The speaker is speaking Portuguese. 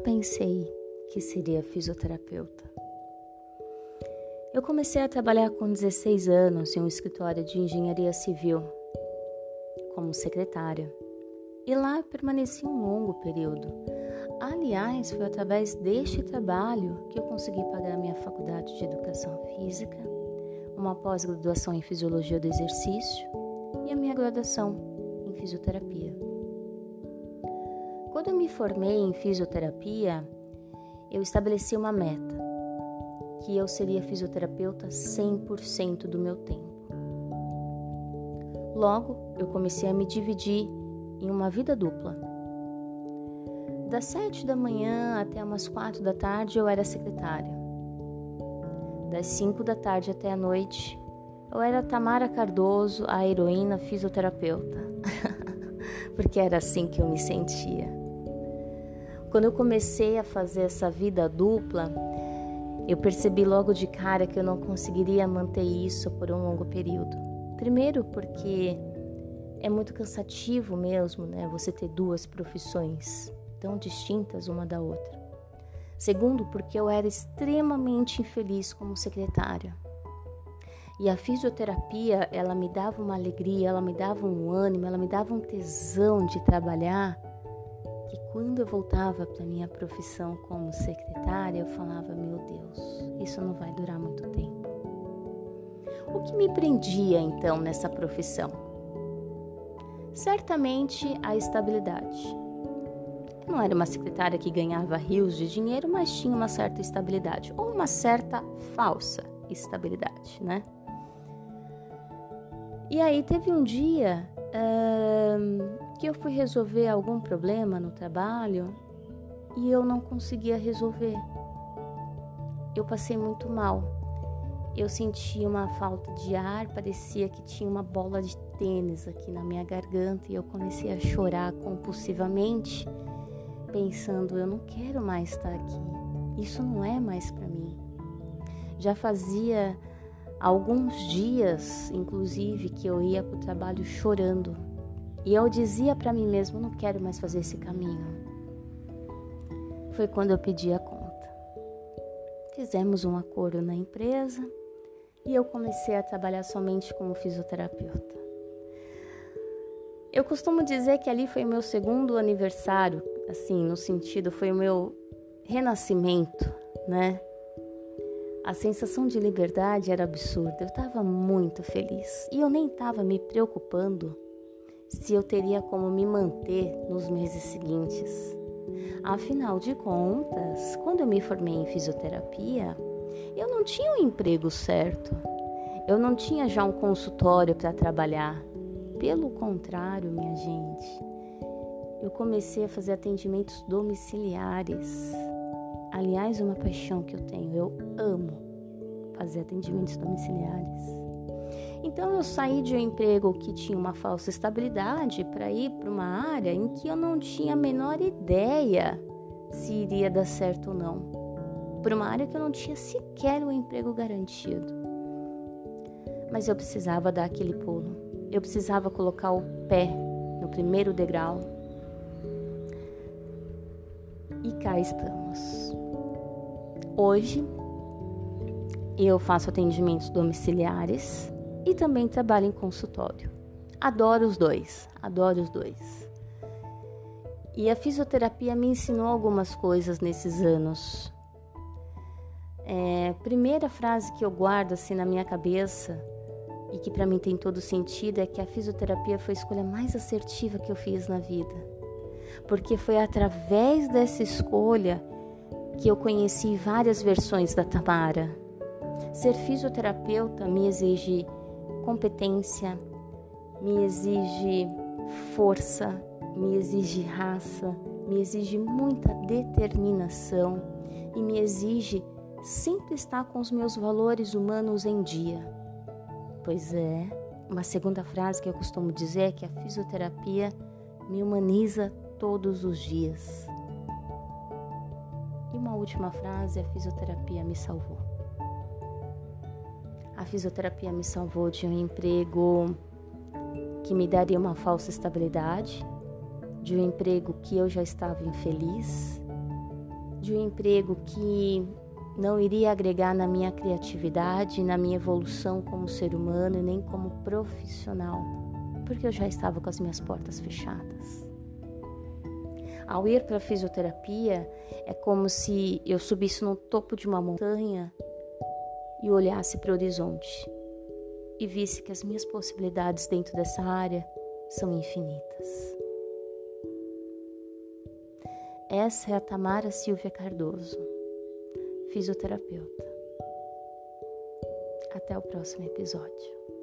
pensei que seria fisioterapeuta. Eu comecei a trabalhar com 16 anos em um escritório de engenharia civil como secretária e lá permaneci um longo período. Aliás, foi através deste trabalho que eu consegui pagar minha faculdade de educação física, uma pós-graduação em fisiologia do exercício e a minha graduação em fisioterapia. Quando eu me formei em fisioterapia, eu estabeleci uma meta, que eu seria fisioterapeuta 100% do meu tempo. Logo, eu comecei a me dividir em uma vida dupla. Das sete da manhã até umas quatro da tarde eu era secretária. Das cinco da tarde até a noite eu era Tamara Cardoso, a heroína fisioterapeuta. Porque era assim que eu me sentia. Quando eu comecei a fazer essa vida dupla, eu percebi logo de cara que eu não conseguiria manter isso por um longo período. Primeiro, porque é muito cansativo mesmo, né? Você ter duas profissões tão distintas uma da outra. Segundo, porque eu era extremamente infeliz como secretária. E a fisioterapia, ela me dava uma alegria, ela me dava um ânimo, ela me dava um tesão de trabalhar, quando eu voltava para minha profissão como secretária, eu falava: "Meu Deus, isso não vai durar muito tempo". O que me prendia então nessa profissão? certamente a estabilidade. Eu não era uma secretária que ganhava rios de dinheiro, mas tinha uma certa estabilidade, ou uma certa falsa estabilidade, né? E aí teve um dia que eu fui resolver algum problema no trabalho e eu não conseguia resolver. Eu passei muito mal. Eu sentia uma falta de ar, parecia que tinha uma bola de tênis aqui na minha garganta e eu comecei a chorar compulsivamente, pensando: eu não quero mais estar aqui, isso não é mais para mim. Já fazia alguns dias, inclusive, que eu ia para o trabalho chorando e eu dizia para mim mesmo: não quero mais fazer esse caminho. Foi quando eu pedi a conta. Fizemos um acordo na empresa e eu comecei a trabalhar somente como fisioterapeuta. Eu costumo dizer que ali foi meu segundo aniversário, assim, no sentido, foi o meu renascimento, né? A sensação de liberdade era absurda, eu estava muito feliz e eu nem estava me preocupando se eu teria como me manter nos meses seguintes. Afinal de contas, quando eu me formei em fisioterapia, eu não tinha um emprego certo, eu não tinha já um consultório para trabalhar, pelo contrário, minha gente, eu comecei a fazer atendimentos domiciliares. Aliás, uma paixão que eu tenho, eu amo fazer atendimentos domiciliares. Então eu saí de um emprego que tinha uma falsa estabilidade para ir para uma área em que eu não tinha a menor ideia se iria dar certo ou não. Para uma área que eu não tinha sequer um emprego garantido. Mas eu precisava dar aquele pulo eu precisava colocar o pé no primeiro degrau. E cá estamos. Hoje eu faço atendimentos domiciliares e também trabalho em consultório. Adoro os dois, adoro os dois. E a fisioterapia me ensinou algumas coisas nesses anos. É, primeira frase que eu guardo assim na minha cabeça e que para mim tem todo sentido é que a fisioterapia foi a escolha mais assertiva que eu fiz na vida. Porque foi através dessa escolha que eu conheci várias versões da Tamara. Ser fisioterapeuta me exige competência, me exige força, me exige raça, me exige muita determinação e me exige sempre estar com os meus valores humanos em dia. Pois é, uma segunda frase que eu costumo dizer é que a fisioterapia me humaniza todos os dias. E uma última frase: a fisioterapia me salvou. A fisioterapia me salvou de um emprego que me daria uma falsa estabilidade, de um emprego que eu já estava infeliz, de um emprego que não iria agregar na minha criatividade, na minha evolução como ser humano e nem como profissional, porque eu já estava com as minhas portas fechadas. Ao ir para a fisioterapia, é como se eu subisse no topo de uma montanha e olhasse para o horizonte e visse que as minhas possibilidades dentro dessa área são infinitas. Essa é a Tamara Silvia Cardoso, fisioterapeuta. Até o próximo episódio.